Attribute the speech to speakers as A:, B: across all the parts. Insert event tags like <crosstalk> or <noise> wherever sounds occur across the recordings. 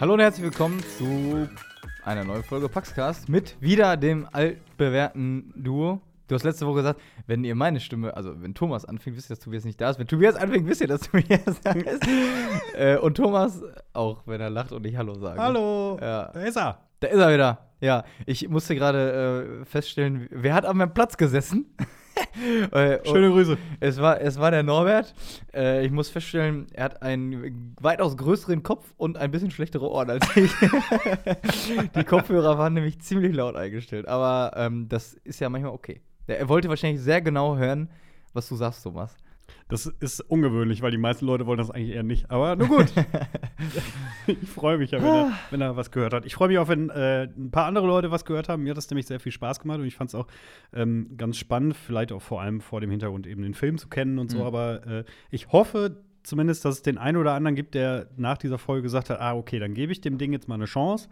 A: Hallo und herzlich willkommen zu einer neuen Folge Paxcast mit wieder dem altbewährten Duo. Du hast letzte Woche gesagt, wenn ihr meine Stimme, also wenn Thomas anfängt, wisst ihr, dass Tobias nicht da ist. Wenn Tobias anfängt, wisst ihr, dass Tobias da ist. <laughs> äh, und Thomas auch, wenn er lacht und ich Hallo sage.
B: Hallo,
A: Ja.
B: da ist er.
A: Da ist er wieder. Ja, ich musste gerade äh, feststellen, wer hat an meinem Platz gesessen? <laughs> Äh,
B: Schöne Grüße.
A: es war, es war der Norbert. Äh, ich muss feststellen, er hat einen weitaus größeren Kopf und ein bisschen schlechtere Ohren als ich. <laughs> Die Kopfhörer waren nämlich ziemlich laut eingestellt. Aber ähm, das ist ja manchmal okay. Er wollte wahrscheinlich sehr genau hören, was du sagst, Thomas.
B: Das ist ungewöhnlich, weil die meisten Leute wollen das eigentlich eher nicht. Aber nur gut. <laughs> ich freue mich ja, wenn er, wenn er was gehört hat. Ich freue mich auch, wenn äh, ein paar andere Leute was gehört haben. Mir hat das nämlich sehr viel Spaß gemacht und ich fand es auch ähm, ganz spannend, vielleicht auch vor allem vor dem Hintergrund eben den Film zu kennen und so.
A: Mhm.
B: Aber äh, ich hoffe zumindest, dass es den einen oder anderen gibt, der nach dieser Folge gesagt hat: Ah, okay, dann gebe ich dem Ding jetzt mal eine Chance.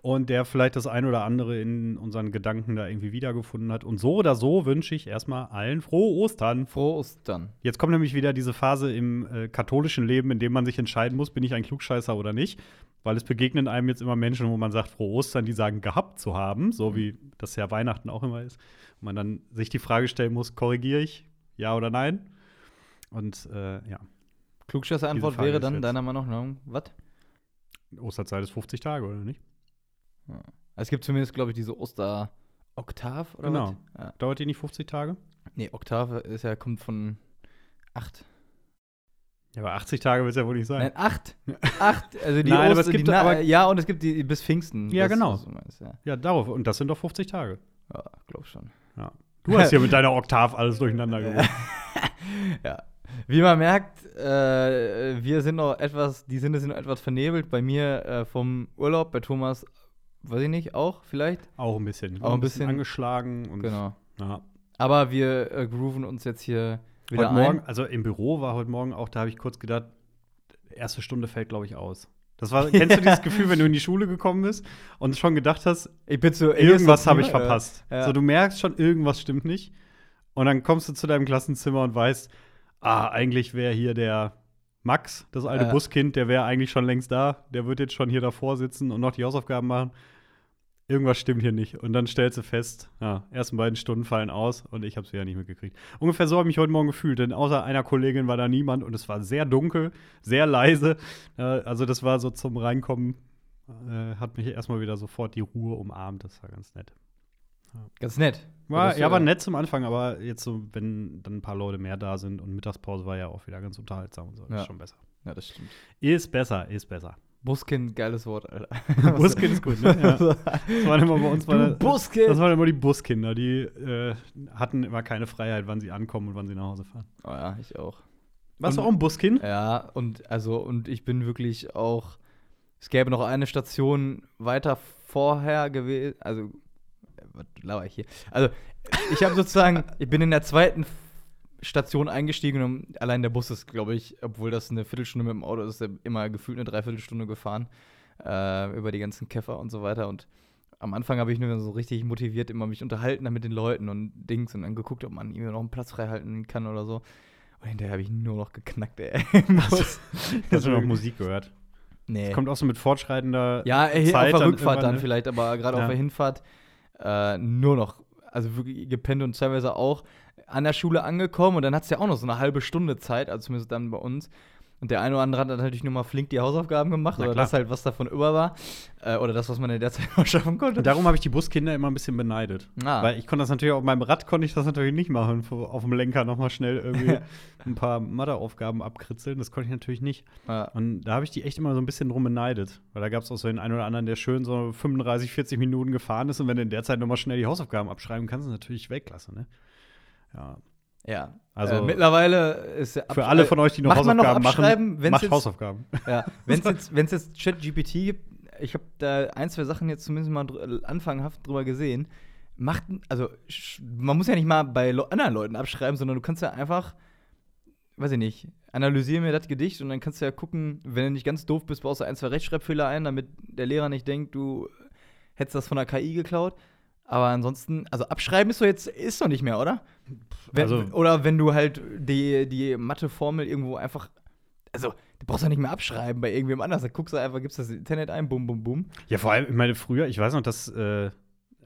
B: Und der vielleicht das ein oder andere in unseren Gedanken da irgendwie wiedergefunden hat. Und so oder so wünsche ich erstmal allen frohe Ostern.
A: Frohe Ostern.
B: Jetzt kommt nämlich wieder diese Phase im äh, katholischen Leben, in dem man sich entscheiden muss, bin ich ein Klugscheißer oder nicht. Weil es begegnen einem jetzt immer Menschen, wo man sagt, frohe Ostern, die sagen, gehabt zu haben, so wie das ja Weihnachten auch immer ist. Und man dann sich die Frage stellen muss, korrigiere ich, ja oder nein? Und äh, ja,
A: Klugscheißer Antwort
B: Frage
A: wäre dann deiner Meinung nach, was?
B: Osterzeit ist 50 Tage, oder nicht?
A: Es gibt zumindest, glaube ich, diese Oster-Oktav oder
B: Genau.
A: was? Ja.
B: Dauert die nicht 50 Tage?
A: Nee, Oktave ist ja, kommt von acht.
B: Ja, aber 80 Tage wird es ja wohl nicht sein.
A: Nein, acht. acht. Also die <laughs>
B: Nein, aber
A: Oster,
B: es gibt
A: die
B: doch-
A: Na
B: aber-
A: Ja, und es gibt die bis Pfingsten.
B: Ja, genau.
A: was du meinst, ja.
B: Ja, darauf. Und das sind doch 50 Tage.
A: ja, glaub schon.
B: Du hast hier mit deiner Oktav alles durcheinander <laughs> geworfen.
A: Ja. Wie man merkt, äh, wir sind noch etwas, die Sinne sind noch etwas vernebelt. Bei mir äh, vom Urlaub, bei Thomas, weiß ich nicht, auch vielleicht.
B: Auch ein bisschen.
A: Auch ein bisschen.
B: angeschlagen. Und,
A: Genau.
B: Ja.
A: Aber wir äh, grooven uns jetzt hier wieder
B: Heute Morgen,
A: ein.
B: also im Büro war heute Morgen auch, da habe ich kurz gedacht, erste Stunde fällt, glaube ich, aus. Das war, <laughs> kennst du dieses Gefühl, wenn du in die Schule gekommen bist und schon gedacht hast,
A: Ich bin zu
B: irgendwas habe ich verpasst.
A: Ja.
B: So, du merkst schon, irgendwas stimmt nicht. Und dann kommst du zu deinem Klassenzimmer und weißt, ah, eigentlich wäre hier der Max, das alte
A: Ja.
B: Buskind, der wäre eigentlich schon längst da. Der wird jetzt schon hier davor sitzen und noch die Hausaufgaben machen. Irgendwas stimmt hier nicht. Und dann stellst du fest, ja, ersten beiden Stunden fallen aus und ich habe es wieder nicht mitgekriegt. Ungefähr so habe ich mich heute Morgen gefühlt, denn außer einer Kollegin war da niemand und es war sehr dunkel, sehr leise. Also das war so zum Reinkommen, äh, hat mich erstmal wieder sofort die Ruhe umarmt. Das war ganz nett.
A: Ganz nett.
B: War, ja,
A: äh,
B: war nett zum Anfang, aber jetzt so, wenn dann ein paar Leute mehr da sind und Mittagspause war ja auch wieder ganz unterhaltsam und so.
A: Ja.
B: ist schon besser.
A: Ja, das stimmt.
B: Ist besser, ist besser.
A: Buskin, geiles Wort, Alter. <laughs> <laughs>
B: Buskind ist gut, ne? Ja. <laughs> Das waren immer bei uns war
A: Du
B: das,
A: Buskind!
B: das waren immer die Buskinder, die äh, hatten immer keine Freiheit, wann sie ankommen und wann sie nach Hause fahren.
A: Oh ja, ich auch.
B: Warst du auch ein Buskind?
A: Ja, und also, und ich bin wirklich auch. Es gäbe noch eine Station weiter vorher gewesen. Also, äh, laber ich hier? Also, ich habe sozusagen, ich bin in der zweiten Station eingestiegen und allein der Bus ist, glaube ich, obwohl das eine Viertelstunde mit dem Auto ist, er immer gefühlt eine Dreiviertelstunde gefahren. Äh, über die ganzen Käfer und so weiter. Und am Anfang habe ich nur so richtig motiviert immer mich unterhalten dann mit den Leuten und Dings und dann geguckt, ob man irgendwie noch einen Platz frei halten kann oder so. Und hinterher habe ich nur noch geknackt, ey. <laughs> Bus.
B: Hast du noch Musik gehört?
A: Nee.
B: Kommt auch so mit fortschreitender
A: ja,
B: Zeit
A: auf der
B: dann
A: Rückfahrt
B: irgendwann,
A: dann
B: ne?
A: vielleicht, aber gerade
B: Ja.
A: auf der Hinfahrt äh, nur noch, also wirklich gepennt und teilweise auch an der Schule angekommen und dann hat es ja auch noch so eine halbe Stunde Zeit, also zumindest dann bei uns. Und der eine oder andere hat natürlich nur mal flink die Hausaufgaben gemacht oder das halt, was davon über war. Äh, oder das, was man in der Zeit <laughs> noch schaffen konnte.
B: Und darum habe ich die Buskinder immer ein bisschen beneidet.
A: Ah.
B: Weil ich konnte das natürlich auf meinem Rad konnte ich das natürlich nicht machen, auf dem Lenker nochmal schnell irgendwie <laughs> ein paar Matheaufgaben abkritzeln. Das konnte ich natürlich nicht.
A: Ja.
B: Und da habe ich die echt immer so ein bisschen drum beneidet. Weil da gab es auch so den einen oder anderen, der schön so 35, 40 Minuten gefahren ist und wenn du in der Zeit nochmal schnell die Hausaufgaben abschreiben kannst, ist natürlich Weltklasse, ne? Ja.
A: Ja,
B: Also-
A: äh, mittlerweile ist ja
B: Für alle von euch, die noch
A: Macht man noch
B: Hausaufgaben
A: abschreiben,
B: machen, macht
A: jetzt-
B: Hausaufgaben.
A: Ja, <laughs> wenn es jetzt, wenn's jetzt ChatGPT gibt, ich habe da ein, zwei Sachen jetzt zumindest mal dr anfanghaft drüber gesehen. macht, also man muss ja nicht mal bei Le anderen Leuten abschreiben, sondern du kannst ja einfach, weiß ich nicht, analysiere mir das Gedicht und dann kannst du ja gucken, wenn du nicht ganz doof bist, baust du ein, zwei Rechtschreibfehler ein, damit der Lehrer nicht denkt, du hättest das von der KI geklaut. Aber ansonsten, also abschreiben ist doch jetzt, ist doch nicht mehr, oder? Wenn,
B: Also-
A: oder wenn du halt die, die Mathe-Formel irgendwo einfach, also du brauchst ja nicht mehr abschreiben bei irgendwem anders. Da guckst du einfach, gibst das Internet ein, bum, bum, bum.
B: Ja, vor allem, ich meine, früher, ich weiß noch, dass äh,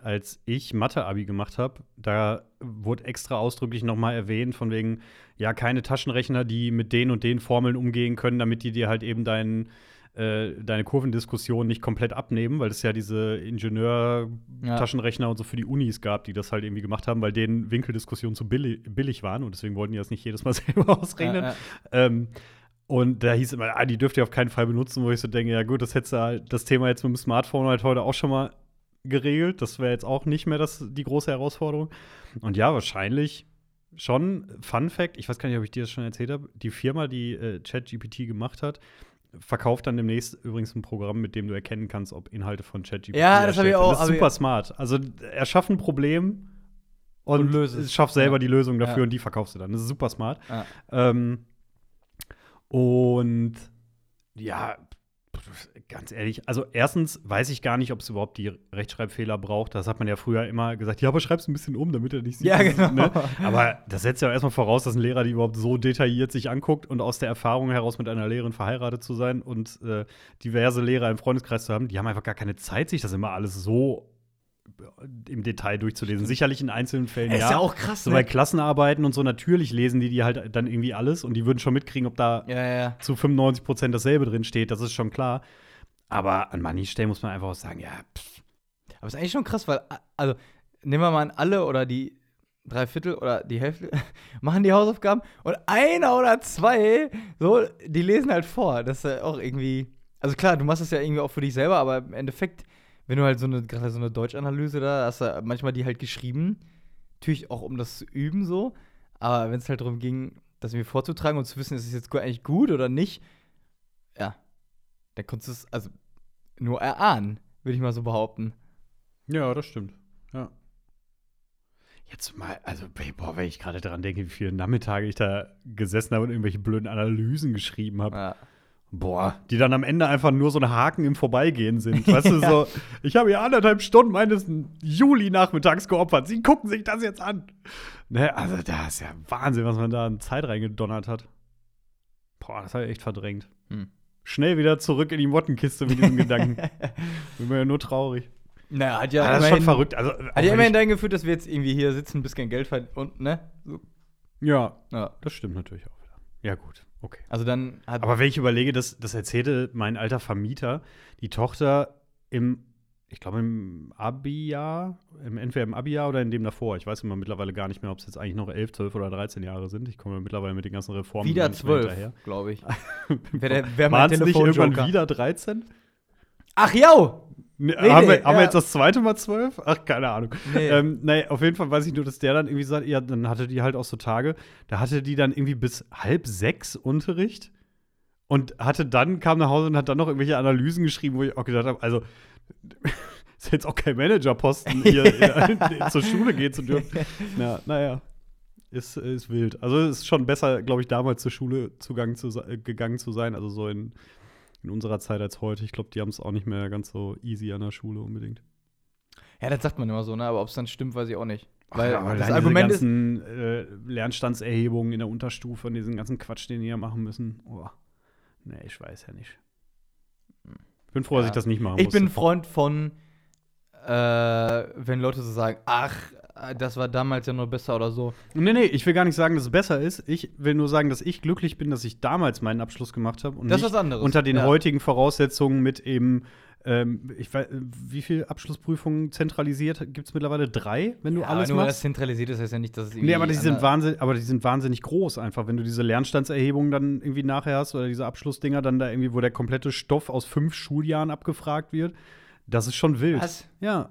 B: als ich Mathe-Abi gemacht habe, da wurde extra ausdrücklich nochmal erwähnt, von wegen, ja, keine Taschenrechner, die mit den und den Formeln umgehen können, damit die dir halt eben deinen äh, deine Kurvendiskussion nicht komplett abnehmen, weil es ja diese Ingenieur-Taschenrechner und so für die Unis gab, die das halt irgendwie gemacht haben, weil denen Winkeldiskussionen zu billig, billig waren und deswegen wollten die das nicht jedes Mal <laughs> selber ausrechnen.
A: Ja, ja.
B: Ähm, und da hieß immer, ah, die dürft ihr auf keinen Fall benutzen, wo ich so denke, ja gut, das hättest du halt, das Thema jetzt mit dem Smartphone halt heute auch schon mal geregelt. Das wäre jetzt auch nicht mehr das, die große Herausforderung. Und ja, wahrscheinlich schon, Fun Fact, ich weiß gar nicht, ob ich dir das schon erzählt habe, die Firma, die äh, ChatGPT gemacht hat, verkauft dann demnächst übrigens ein Programm, mit dem du erkennen kannst, ob Inhalte von ChatGPT
A: Ja, das hab ich auch,
B: Das ist super smart. Also er schafft ein Problem und,
A: Und es.
B: schafft selber
A: Ja.
B: die Lösung dafür
A: Ja.
B: und die verkaufst du dann. Das ist super smart.
A: Ja.
B: Ähm, und ja, ganz ehrlich, also erstens weiß ich gar nicht, ob es überhaupt die Rechtschreibfehler braucht. Das hat man ja früher immer gesagt, ja, aber schreib's ein bisschen um, damit er nicht sieht.
A: Ja, genau.
B: Ne? Aber das setzt ja auch erstmal voraus, dass ein Lehrer die überhaupt so detailliert sich anguckt und aus der Erfahrung heraus mit einer Lehrerin verheiratet zu sein und äh, diverse Lehrer im Freundeskreis zu haben, die haben einfach gar keine Zeit, sich das immer alles so im Detail durchzulesen. Sicherlich in einzelnen Fällen
A: Ist ja auch krass,
B: so
A: ne?
B: bei Klassenarbeiten und so, natürlich lesen die die halt dann irgendwie alles und die würden schon mitkriegen, ob da
A: Ja, ja, ja.
B: zu 95 Prozent dasselbe drin steht, das ist schon klar. Aber an manchen Stellen muss man einfach auch sagen, ja, pff,
A: Aber ist eigentlich schon krass, weil, also, nehmen wir mal an, alle oder die drei Viertel oder die Hälfte <laughs> machen die Hausaufgaben und einer oder zwei, so, die lesen halt vor. Das ist ja auch irgendwie, also klar, du machst das ja irgendwie auch für dich selber, aber im Endeffekt, wenn du halt so eine, gerade so eine Deutschanalyse da, hast du manchmal die halt geschrieben, natürlich auch um das zu üben so, aber wenn es halt darum ging, das mir vorzutragen und zu wissen, ist es jetzt eigentlich gut oder nicht, ja, dann konntest du es, also, nur erahnen, würde ich mal so behaupten.
B: ja, das stimmt. Ja. Jetzt mal, also, boah, wenn ich gerade daran denke, wie viele Nachmittage ich da gesessen habe und irgendwelche blöden Analysen geschrieben habe.
A: Ja.
B: Boah, die dann am Ende einfach nur so ein Haken im Vorbeigehen sind. <laughs> Weißt du, so, ich habe hier anderthalb Stunden meines Juli-Nachmittags geopfert. Sie gucken sich das jetzt an. Ne, also, da ist ja Wahnsinn, was man da an Zeit reingedonnert hat. Boah, das habe ich echt verdrängt.
A: Hm.
B: Schnell wieder zurück in die Mottenkiste mit diesem Gedanken. <laughs> Bin mir ja nur traurig.
A: Naja, hat ja,
B: Ja, das ist schon verrückt. Also,
A: Hat ja immerhin dahin geführt, dass wir jetzt irgendwie hier sitzen, ein bisschen Geld verdienen und, ne? So,
B: ja,
A: ja.
B: das stimmt natürlich auch wieder. Ja, gut, okay.
A: Also dann hat.
B: Aber wenn ich überlege, das, das erzählte mein alter Vermieter, die Tochter im, ich glaube im Abi-Jahr, im, entweder im Abi-Jahr oder in dem davor. Ich weiß immer mittlerweile gar nicht mehr, ob es jetzt eigentlich noch 11, 12 oder 13 Jahre sind. Ich komme mittlerweile mit den ganzen Reformen
A: wieder
B: gar nicht mehr
A: zwölf,
B: hinterher.
A: glaube ich. <laughs> Wer, wer mein
B: es nicht irgendwann wieder 13?
A: Ach ja!
B: Nee,
A: Nee,
B: haben wir,
A: nee,
B: haben wir jetzt das zweite Mal zwölf? Ach, keine Ahnung.
A: Nee.
B: Ähm, nee, auf jeden Fall weiß ich nur, dass der dann irgendwie sagt, ja, dann hatte die halt auch so Tage, da hatte die dann irgendwie bis halb sechs Unterricht und hatte dann, kam nach Hause und hat dann noch irgendwelche Analysen geschrieben, wo ich auch gedacht habe, also <laughs> ist jetzt auch kein Managerposten, <laughs> hier äh, zur Schule gehen zu dürfen. Na, naja. Ist, ist wild. Also es ist schon besser, glaube ich, damals zur Schule zugang zu, gegangen zu sein, also so in, in unserer Zeit als heute. Ich glaube, die haben es auch nicht mehr ganz so easy an der Schule unbedingt.
A: Ja, das sagt man immer so, ne? Aber ob es dann stimmt, weiß ich auch nicht.
B: Ach,
A: Weil
B: aber
A: das Argument
B: diese
A: ist.
B: ganzen äh, Lernstandserhebungen in der Unterstufe und diesen ganzen Quatsch, den die hier machen müssen. Oh. Nee, ich weiß ja nicht. Ich bin froh, dass
A: Ja.
B: ich das nicht machen
A: Ich
B: musste.
A: bin ein Freund von, äh, wenn Leute so sagen, ach, das war damals ja noch besser oder so.
B: Nee, nee, ich will gar nicht sagen, dass es besser ist. Ich will nur sagen, dass ich glücklich bin, dass ich damals meinen Abschluss gemacht habe und
A: Das ist
B: nicht
A: was anderes.
B: unter den
A: Ja.
B: heutigen Voraussetzungen mit eben, ähm, ich weiß, wie viele Abschlussprüfungen zentralisiert gibt es mittlerweile? Drei, wenn du
A: Ja,
B: alles
A: nur das
B: machst?
A: zentralisiert ist, heißt ja nicht, dass es
B: Nee,
A: irgendwie
B: aber die, sind
A: ander-
B: wahnsinn, aber die sind wahnsinnig groß einfach, wenn du diese Lernstandserhebungen dann irgendwie nachher hast oder diese Abschlussdinger dann da irgendwie, wo der komplette Stoff aus fünf Schuljahren abgefragt wird. Das ist schon wild.
A: Was?
B: Ja,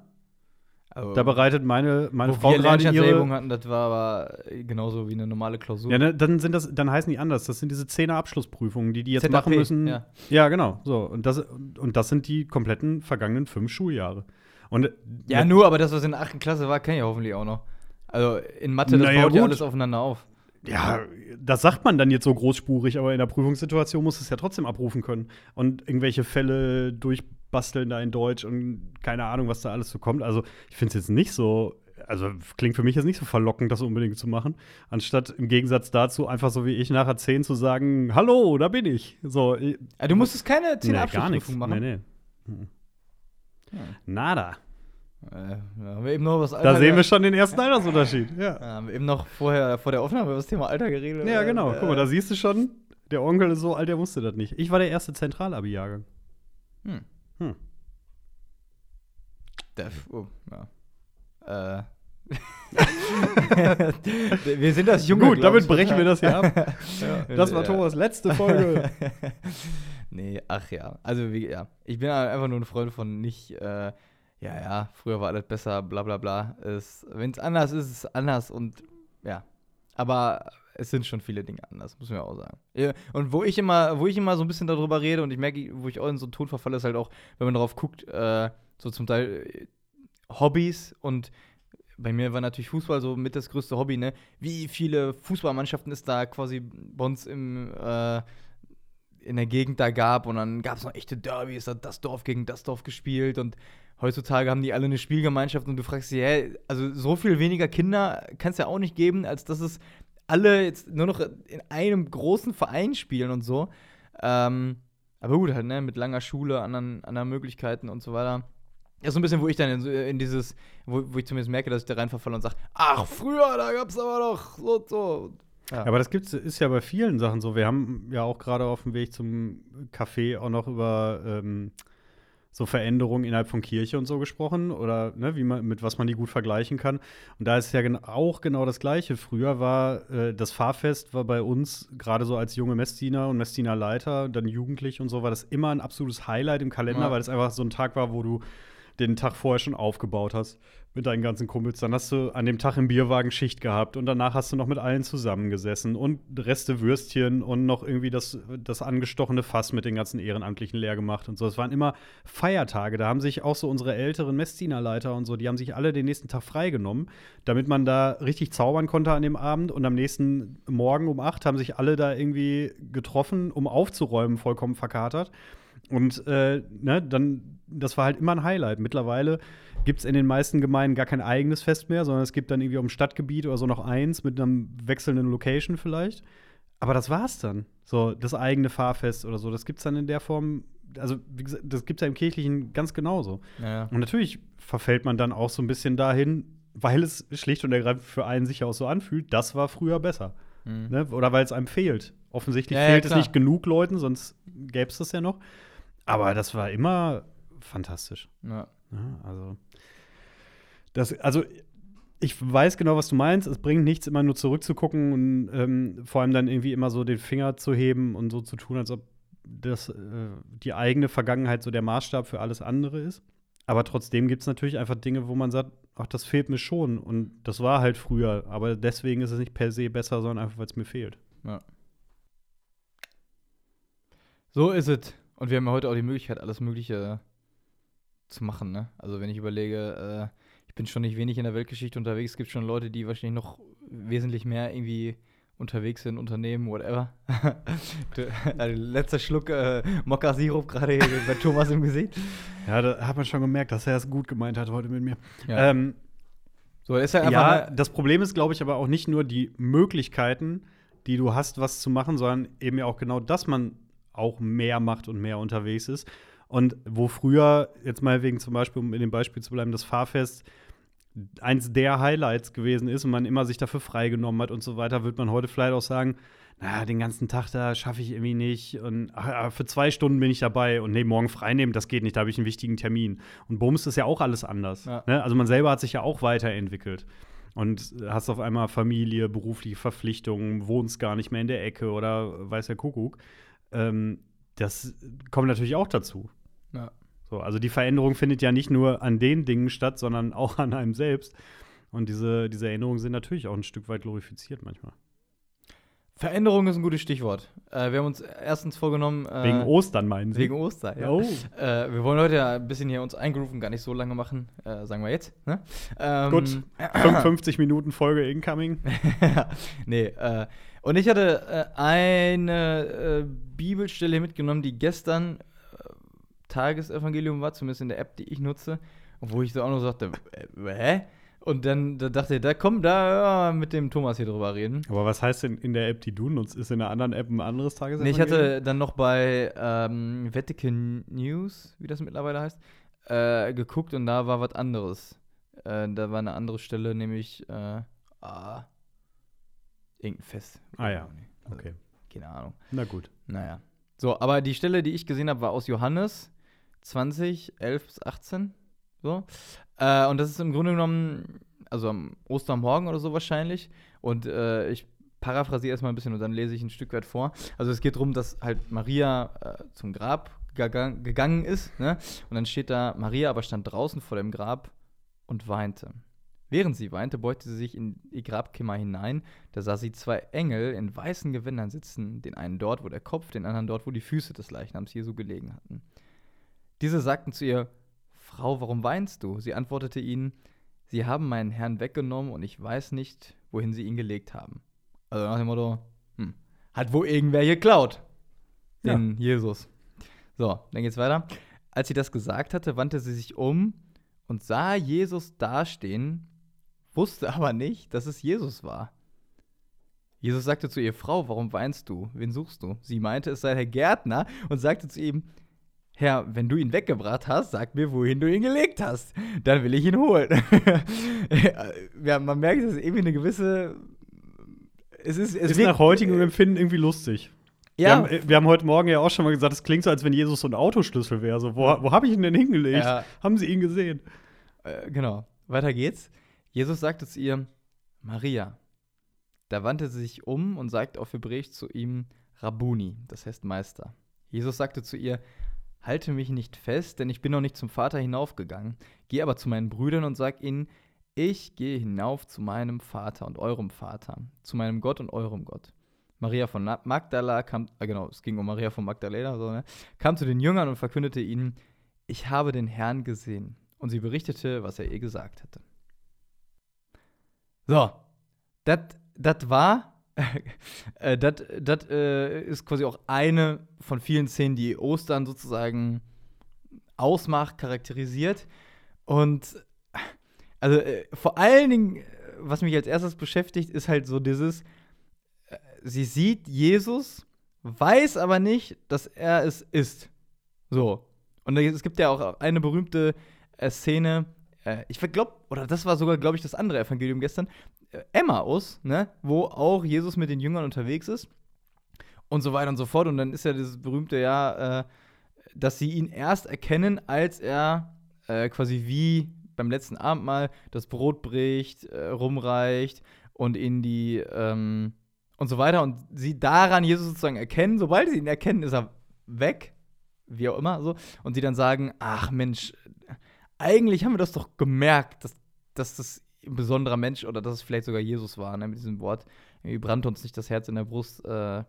A: Also,
B: da bereitet meine, meine
A: wo
B: Frau
A: wir
B: gerade ihre.
A: hatten, das war aber genauso wie eine normale Klausur.
B: Ja, ne, dann sind das, dann heißen die anders. Das sind diese zehner Abschlussprüfungen, die die jetzt
A: ZAP,
B: machen müssen.
A: ja.
B: ja, genau. So und das und das sind die kompletten vergangenen fünf Schuljahre. Und
A: Ja,
B: mit-
A: nur, aber das, was in der 8. Klasse war, kann ich hoffentlich auch noch. Also in Mathe, das
B: Naja,
A: baut ja alles aufeinander auf.
B: Ja, das sagt man dann jetzt so großspurig, aber in der Prüfungssituation muss es ja trotzdem abrufen können. Und irgendwelche Fälle durchbasteln da in Deutsch und keine Ahnung, was da alles so kommt. Also, ich finde es jetzt nicht so, also klingt für mich jetzt nicht so verlockend, das unbedingt zu machen. Anstatt im Gegensatz dazu einfach so wie ich nachher 10 zu sagen, hallo, da bin ich. So, ich-
A: Ah, du musstest keine 10
B: nee.
A: Abschlussprüfung machen.
B: Nee, nee. Mhm. Nada.
A: Äh, da haben wir eben noch was
B: Da sehen wir schon den ersten Altersunterschied. Ja.
A: Ja, haben wir eben noch vorher, vor der Aufnahme über das Thema Alter geredet.
B: Ja, genau.
A: Äh,
B: Guck mal, da siehst du schon, der Onkel ist so alt, der wusste das nicht. Ich war der erste Zentralabi-Jahrgang.
A: Hm.
B: Hm.
A: Der, oh, ja. Äh. <laughs> wir sind das junge
B: Gut, damit brechen wir das hier ab. <laughs>
A: Ja.
B: Das war
A: Ja.
B: Thomas letzte Folge. <laughs>
A: nee, ach ja. Also, wie, ja. Ich bin einfach nur ein Freund von nicht, äh, ja, ja, früher war alles besser, bla, bla, bla. Wenn es anders ist, ist es anders und ja. Aber es sind schon viele Dinge anders, muss man ja auch sagen. Und wo ich immer, wo ich immer so ein bisschen darüber rede und ich merke, wo ich auch in so einen Ton verfalle, ist halt auch, wenn man darauf guckt, äh, so zum Teil äh, Hobbys und bei mir war natürlich Fußball so mit das größte Hobby, ne? Wie viele Fußballmannschaften es da quasi bei uns im, äh, in der Gegend da gab und dann gab es noch echte Derbys, hat das Dorf gegen das Dorf gespielt und heutzutage haben die alle eine Spielgemeinschaft und du fragst dich, hä, also so viel weniger Kinder kann es ja auch nicht geben, als dass es alle jetzt nur noch in einem großen Verein spielen und so. Ähm, aber gut, halt, ne, mit langer Schule, anderen, anderen Möglichkeiten und so weiter. Das ist so ein bisschen, wo ich dann in, in dieses, wo, wo ich zumindest merke, dass ich da reinverfalle und sage, ach, früher, da gab's aber doch so so. Ja.
B: Aber das gibt's, ist ja bei vielen Sachen so. Wir haben ja auch gerade auf dem Weg zum Café auch noch über ähm, so Veränderungen innerhalb von Kirche und so gesprochen oder ne, wie man, mit was man die gut vergleichen kann. Und da ist ja gen auch genau das Gleiche. Früher war äh, das Fahrfest war bei uns, gerade so als junge Messdiener und Messdienerleiter, dann jugendlich und so, war das immer ein absolutes Highlight im Kalender,
A: Ja.
B: weil es einfach so ein Tag war, wo du den Tag vorher schon aufgebaut hast mit deinen ganzen Kumpels. Dann hast du an dem Tag im Bierwagen Schicht gehabt und danach hast du noch mit allen zusammengesessen und Reste Würstchen und noch irgendwie das, das angestochene Fass mit den ganzen Ehrenamtlichen leer gemacht und so. Es waren immer Feiertage. Da haben sich auch so unsere älteren Messdienerleiter und so, die haben sich alle den nächsten Tag freigenommen, damit man da richtig zaubern konnte an dem Abend. Und am nächsten Morgen um acht haben sich alle da irgendwie getroffen, um aufzuräumen, vollkommen verkatert. Und äh, ne, dann, das war halt immer ein Highlight. Mittlerweile gibt es in den meisten Gemeinden gar kein eigenes Fest mehr, sondern es gibt dann irgendwie dem Stadtgebiet oder so noch eins mit einem wechselnden Location vielleicht. Aber das war's dann. So, das eigene Fahrfest oder so, das gibt's dann in der Form, also wie gesagt, das gibt's ja im Kirchlichen ganz genauso.
A: ja.
B: Und natürlich verfällt man dann auch so ein bisschen dahin, weil es schlicht und ergreifend für einen sich auch so anfühlt, das war früher besser.
A: Mhm.
B: Ne? Oder weil es einem fehlt. Offensichtlich
A: Ja, ja,
B: fehlt es
A: klar.
B: nicht genug Leuten, sonst gäbe es das ja noch. Aber das war immer fantastisch.
A: Ja.
B: Ja, also, das, also, ich weiß genau, was du meinst. Es bringt nichts, immer nur zurückzugucken und ähm, vor allem dann irgendwie immer so den Finger zu heben und so zu tun, als ob das, äh, die eigene Vergangenheit so der Maßstab für alles andere ist. Aber trotzdem gibt es natürlich einfach Dinge, wo man sagt, ach, das fehlt mir schon. Und das war halt früher. Aber deswegen ist es nicht per se besser, sondern einfach, weil es mir fehlt.
A: Ja. So ist es. Und wir haben ja heute auch die Möglichkeit, alles Mögliche zu machen, ne? Also wenn ich überlege, äh, ich bin schon nicht wenig in der Weltgeschichte unterwegs, es gibt schon Leute, die wahrscheinlich noch wesentlich mehr irgendwie unterwegs sind, Unternehmen, whatever. <laughs> Also, letzter Schluck äh, Mokka-Sirup gerade bei Thomas im Gesicht.
B: Ja, da hat man schon gemerkt, dass er es gut gemeint hat heute mit mir.
A: Ja.
B: Ähm,
A: so, ist halt
B: ja, das Problem ist, glaube ich, aber auch nicht nur die Möglichkeiten, die du hast, was zu machen, sondern eben ja auch genau, dass man auch mehr macht und mehr unterwegs ist. Und wo früher, jetzt mal wegen zum Beispiel, um in dem Beispiel zu bleiben, das Fahrfest eins der Highlights gewesen ist und man immer sich dafür freigenommen hat und so weiter, wird man heute vielleicht auch sagen, naja, den ganzen Tag da schaffe ich irgendwie nicht und ach, aber für zwei Stunden bin ich dabei und nee, morgen frei nehmen, das geht nicht, da habe ich einen wichtigen Termin. Und Bums ist ja auch alles anders.
A: Ja.
B: Ne? Also man selber hat sich ja auch weiterentwickelt und hast auf einmal Familie, berufliche Verpflichtungen, wohnst gar nicht mehr in der Ecke oder weiß der Kuckuck. Ähm, das kommt natürlich auch dazu.
A: ja.
B: So, also die Veränderung findet ja nicht nur an den Dingen statt, sondern <laughs> auch an einem selbst. Und diese, diese Erinnerungen sind natürlich auch ein Stück weit glorifiziert manchmal.
A: Veränderung ist ein gutes Stichwort. Äh, wir haben uns erstens vorgenommen. Äh,
B: Wegen Ostern meinen Sie?
A: Wegen Ostern, ja.
B: Oh.
A: Äh, wir wollen heute ja ein bisschen hier uns eingrooven, gar nicht so lange machen, äh, sagen wir jetzt. Ne? Ähm,
B: Gut. 55 Minuten Folge incoming. <laughs>
A: nee, äh, und ich hatte äh, eine äh, Bibelstelle mitgenommen, die gestern äh, Tagesevangelium war, zumindest in der App, die ich nutze, wo ich so auch noch sagte, hä? Und dann da dachte ich, da komm, da ja, mit dem Thomas hier drüber reden.
B: Aber was heißt denn in der App, die du nutzt? Ist in einer anderen App ein anderes
A: Nee,
B: Tagesevangelium?
A: ich hatte dann noch bei ähm, Vatican News, wie das mittlerweile heißt, äh, geguckt und da war was anderes. Äh, da war eine andere Stelle, nämlich äh, ah, irgendein Fest.
B: Ah ja,
A: Also,
B: okay.
A: Keine Ahnung.
B: Na gut.
A: Naja. So, aber die Stelle, die ich gesehen habe, war aus Johannes 20, 11 bis 18. So. Äh, und das ist im Grunde genommen, also am Ostermorgen oder so wahrscheinlich. Und äh, ich paraphrasiere erstmal ein bisschen und dann lese ich ein Stück weit vor. Also es geht darum, dass halt Maria äh, zum Grab gegang gegangen ist. Ne? Und dann steht da, Maria aber stand draußen vor dem Grab und weinte. Während sie weinte, beugte sie sich in die Grabkammer hinein. Da sah sie zwei Engel in weißen Gewändern sitzen, den einen dort, wo der Kopf, den anderen dort, wo die Füße des Leichnams Jesu gelegen hatten. Diese sagten zu ihr, Frau, warum weinst du? Sie antwortete ihnen, Sie haben meinen Herrn weggenommen und ich weiß nicht, wohin sie ihn gelegt haben. Also nach dem Motto, hm, hat wohl irgendwer geklaut. Den Jesus. So, dann geht's weiter. Als sie das gesagt hatte, wandte sie sich um und sah Jesus dastehen, wusste aber nicht, dass es Jesus war. Jesus sagte zu ihr, Frau, warum weinst du? Wen suchst du? Sie meinte, es sei der Gärtner und sagte zu ihm, Herr, wenn du ihn weggebracht hast, sag mir, wohin du ihn gelegt hast. Dann will ich ihn holen. <laughs> ja, man merkt, es ist irgendwie eine gewisse. Es ist, es
B: Ist
A: wirkt-
B: nach heutigem Empfinden irgendwie lustig.
A: Ja,
B: Wir, haben, wir haben heute Morgen ja auch schon mal gesagt, es klingt so, als wenn Jesus so ein Autoschlüssel wäre. So, wo wo habe ich ihn denn hingelegt?
A: Ja.
B: Haben Sie ihn gesehen?
A: Äh, genau. Weiter geht's. Jesus sagte zu ihr, Maria. Da wandte sie sich um und sagte auf Hebräisch zu ihm, Rabuni, das heißt Meister. Jesus sagte zu ihr, Halte mich nicht fest, denn ich bin noch nicht zum Vater hinaufgegangen. Geh aber zu meinen Brüdern und sag ihnen, ich gehe hinauf zu meinem Vater und eurem Vater, zu meinem Gott und eurem Gott. Maria von Magdala kam, äh, genau, es ging um Maria von Magdalena, so, ne, kam zu den Jüngern und verkündete ihnen, ich habe den Herrn gesehen. Und sie berichtete, was er ihr gesagt hatte. So, das war, <laughs> äh, das äh, ist quasi auch eine von vielen Szenen, die Ostern sozusagen ausmacht, charakterisiert. Und also äh, vor allen Dingen, was mich als erstes beschäftigt, ist halt so dieses, äh, sie sieht Jesus, weiß aber nicht, dass er es ist. So. Und es gibt ja auch eine berühmte äh, Szene, äh, ich glaube, oder das war sogar, glaube ich, das andere Evangelium gestern, äh, Emmaus, ne, wo auch Jesus mit den Jüngern unterwegs ist und so weiter und so fort. Und dann ist ja dieses berühmte ja, äh, dass sie ihn erst erkennen, als er äh, quasi wie beim letzten Abendmahl das Brot bricht, äh, rumreicht und in die ähm, und so weiter. Und sie daran Jesus sozusagen erkennen. Sobald sie ihn erkennen, ist er weg, wie auch immer so. Und sie dann sagen: Ach Mensch, eigentlich haben wir das doch gemerkt, dass, dass das ein besonderer Mensch oder dass es vielleicht sogar Jesus war, ne, mit diesem Wort. Irgendwie brannte uns nicht das Herz in der Brust, äh,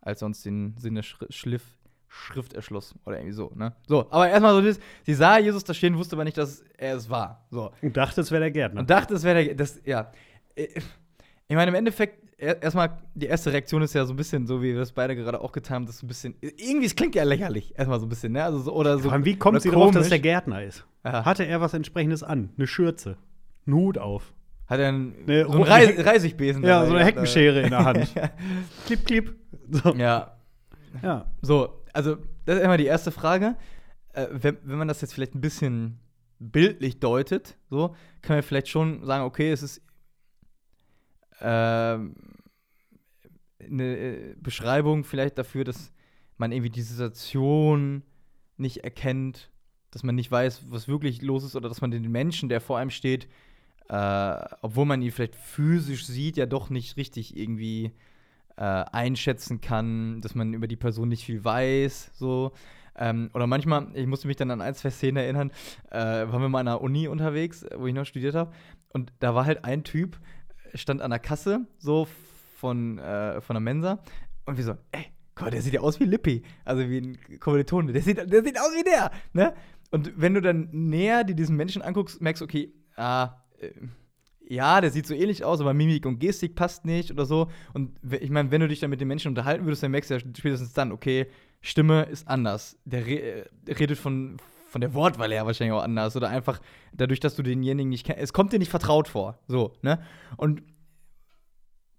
A: als er uns den Sinn der Schri Schliff, Schrift erschloss. Oder irgendwie so, ne? So, aber erstmal so das, sie sah Jesus da stehen, wusste aber nicht, dass er es war. So.
B: Und dachte, es wäre der Gärtner.
A: Und dachte, es wäre der. Das, ja. Ich meine, im Endeffekt, erstmal, die erste Reaktion ist ja so ein bisschen so, wie wir das beide gerade auch getan haben, das so ein bisschen. Irgendwie, es klingt ja lächerlich, erstmal so ein bisschen, ne? Also so, oder so.
B: Allem, wie kommt sie drauf, dass der Gärtner ist?
A: Ja.
B: Hatte er was entsprechendes an? Eine Schürze, einen Hut auf.
A: Hat er einen,
B: Ne,
A: so einen Reis Reisigbesen
B: Ja,
A: dabei
B: so eine Heckenschere in der Hand. <laughs>
A: ja.
B: Klipp, klipp. So.
A: ja.
B: Ja.
A: So, also, das ist immer die erste Frage. Äh, wenn, wenn man das jetzt vielleicht ein bisschen bildlich deutet, so, kann man vielleicht schon sagen, okay, es ist ähm, eine äh, Beschreibung vielleicht dafür, dass man irgendwie die Situation nicht erkennt, dass man nicht weiß, was wirklich los ist oder dass man den Menschen, der vor einem steht, äh, obwohl man ihn vielleicht physisch sieht, ja doch nicht richtig irgendwie äh, einschätzen kann, dass man über die Person nicht viel weiß, so. Ähm, oder manchmal, ich musste mich dann an ein, zwei Szenen erinnern, äh, waren wir mal an der Uni unterwegs, wo ich noch studiert habe. Und da war halt ein Typ, stand an der Kasse, so von, äh, von der Mensa. Und wir so, ey, Gott, der sieht ja aus wie Lippi. Also wie ein Kommilitone. Der sieht, der sieht aus wie der, ne? Und wenn du dann näher dir diesen Menschen anguckst, merkst du, okay, ah, äh, ja, der sieht so ähnlich aus, aber Mimik und Gestik passt nicht oder so. Und ich meine, wenn du dich dann mit den Menschen unterhalten würdest, dann merkst du ja spätestens dann, okay, Stimme ist anders. Der re äh, redet von, von der Wortwahl her wahrscheinlich auch anders. Oder einfach dadurch, dass du denjenigen nicht kennst. Es kommt dir nicht vertraut vor. So, ne? Und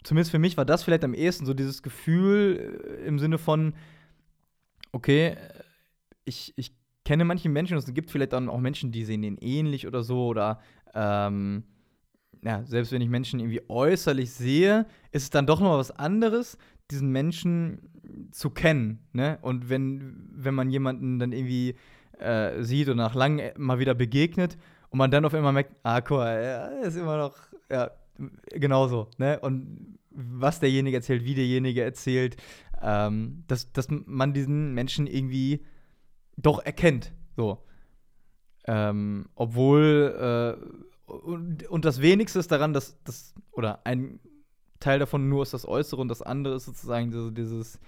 A: zumindest für mich war das vielleicht am ehesten so dieses Gefühl äh, im Sinne von, okay, ich, ich kenne manche Menschen es gibt vielleicht dann auch Menschen, die sehen den ähnlich oder so oder ähm, ja, selbst wenn ich Menschen irgendwie äußerlich sehe, ist es dann doch noch was anderes, diesen Menschen zu kennen. Ne? Und wenn, wenn man jemanden dann irgendwie äh, sieht und nach langem mal wieder begegnet und man dann auf einmal merkt, ah, cool, er ist immer noch, ja, genauso. Ne? Und was derjenige erzählt, wie derjenige erzählt, ähm, dass, dass man diesen Menschen irgendwie doch erkennt. So. Ähm, obwohl, äh, und, und das Wenigste ist daran, dass das, oder ein Teil davon nur ist das Äußere und das andere ist sozusagen dieses, dieses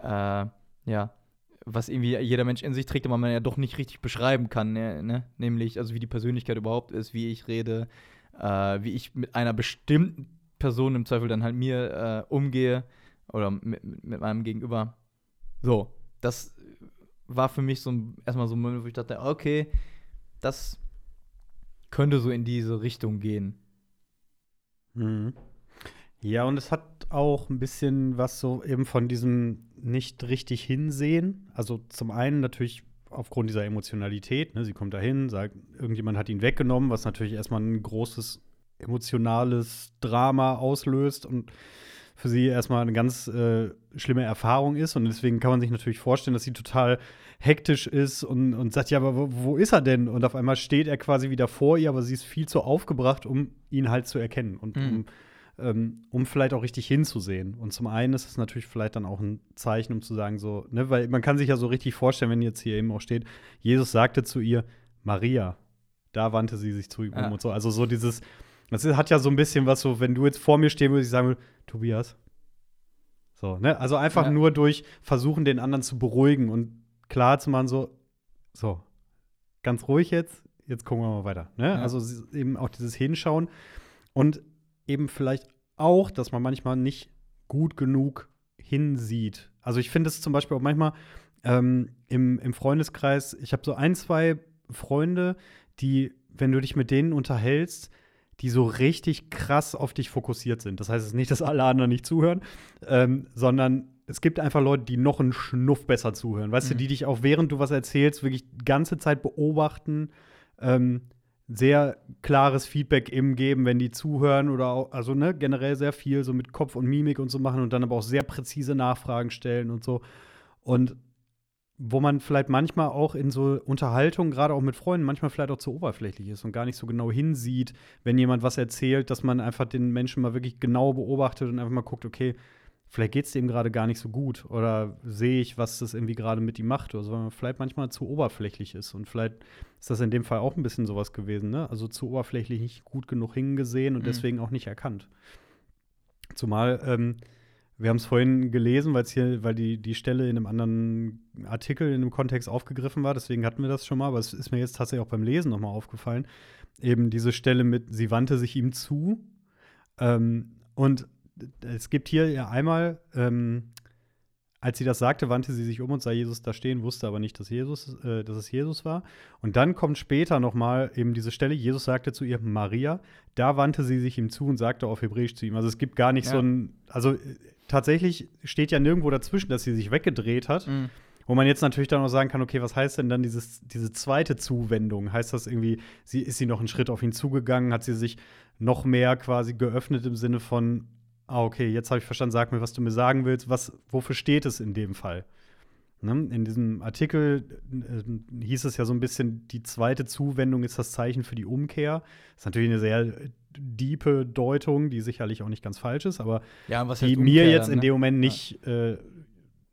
A: äh, ja, was irgendwie jeder Mensch in sich trägt, aber man ja doch nicht richtig beschreiben kann, ne? ne? nämlich also wie die Persönlichkeit überhaupt ist, wie ich rede, äh, wie ich mit einer bestimmten Person im Zweifel dann halt mir äh, umgehe oder mit, mit meinem Gegenüber. So, das war für mich so erstmal so ein Moment, wo ich dachte, okay, das könnte so in diese Richtung gehen.
B: Mhm. Ja, und es hat auch ein bisschen was so eben von diesem nicht richtig hinsehen. Also zum einen natürlich aufgrund dieser Emotionalität. Ne? Sie kommt dahin, sagt, irgendjemand hat ihn weggenommen, was natürlich erstmal ein großes emotionales Drama auslöst und für sie erstmal eine ganz äh, schlimme Erfahrung ist. Und deswegen kann man sich natürlich vorstellen, dass sie total hektisch ist und, und sagt, ja, aber wo, wo, ist er denn? Und auf einmal steht er quasi wieder vor ihr, aber sie ist viel zu aufgebracht, um ihn halt zu erkennen und mhm. um, ähm, um vielleicht auch richtig hinzusehen. Und zum einen ist es natürlich vielleicht dann auch ein Zeichen, um zu sagen, so, ne, weil man kann sich ja so richtig vorstellen, wenn jetzt hier eben auch steht, Jesus sagte zu ihr, Maria, da wandte sie sich zu ihm ja. und so. Also so dieses, das hat ja so ein bisschen was so, wenn du jetzt vor mir stehen würdest, ich sagen würde, Tobias. So, ne? Also einfach ja. nur durch versuchen, den anderen zu beruhigen und klar zu machen, so, so, ganz ruhig jetzt, jetzt gucken wir mal weiter. Ne? Ja. Also eben auch dieses Hinschauen und eben vielleicht auch, dass man manchmal nicht gut genug hinsieht. Also ich finde es zum Beispiel auch manchmal ähm, im, im Freundeskreis, ich habe so ein, zwei Freunde, die, wenn du dich mit denen unterhältst, die so richtig krass auf dich fokussiert sind. Das heißt es nicht, dass alle anderen nicht zuhören, ähm, sondern es gibt einfach Leute, die noch einen Schnuff besser zuhören. Weißt mhm. du, die dich auch während du was erzählst, wirklich die ganze Zeit beobachten, ähm, sehr klares Feedback eben geben, wenn die zuhören oder auch, also ne, generell sehr viel so mit Kopf und Mimik und so machen und dann aber auch sehr präzise Nachfragen stellen und so. Und wo man vielleicht manchmal auch in so Unterhaltungen, gerade auch mit Freunden, manchmal vielleicht auch zu oberflächlich ist und gar nicht so genau hinsieht, wenn jemand was erzählt, dass man einfach den Menschen mal wirklich genau beobachtet und einfach mal guckt, okay, vielleicht geht es dem gerade gar nicht so gut oder sehe ich, was das irgendwie gerade mit ihm macht oder so, weil man vielleicht manchmal zu oberflächlich ist und vielleicht ist das in dem Fall auch ein bisschen sowas gewesen, ne? Also zu oberflächlich nicht gut genug hingesehen und mhm. deswegen auch nicht erkannt. Zumal ähm, wir haben es vorhin gelesen, weil hier, weil die, die Stelle in einem anderen Artikel in einem Kontext aufgegriffen war, deswegen hatten wir das schon mal, aber es ist mir jetzt tatsächlich auch beim Lesen nochmal aufgefallen. Eben diese Stelle mit, sie wandte sich ihm zu. Ähm, und es gibt hier ja einmal ähm, als sie das sagte, wandte sie sich um und sah Jesus da stehen, wusste aber nicht, dass, Jesus, äh, dass es Jesus war. Und dann kommt später noch mal eben diese Stelle, Jesus sagte zu ihr Maria. Da wandte sie sich ihm zu und sagte auf Hebräisch zu ihm. Also es gibt gar nicht ja. so ein, also äh, tatsächlich steht ja nirgendwo dazwischen, dass sie sich weggedreht hat. Mhm. Wo man jetzt natürlich dann noch sagen kann, okay, was heißt denn dann dieses, diese zweite Zuwendung? Heißt das irgendwie, sie, ist sie noch einen Schritt auf ihn zugegangen? Hat sie sich noch mehr quasi geöffnet im Sinne von, ah, okay, jetzt habe ich verstanden, sag mir, was du mir sagen willst. Was, wofür steht es in dem Fall? Ne? In diesem Artikel äh, hieß es ja so ein bisschen, die zweite Zuwendung ist das Zeichen für die Umkehr. Das ist natürlich eine sehr diepe Deutung, die sicherlich auch nicht ganz falsch ist, aber
A: ja,
B: die mir jetzt dann, ne? in dem Moment nicht, ja. äh,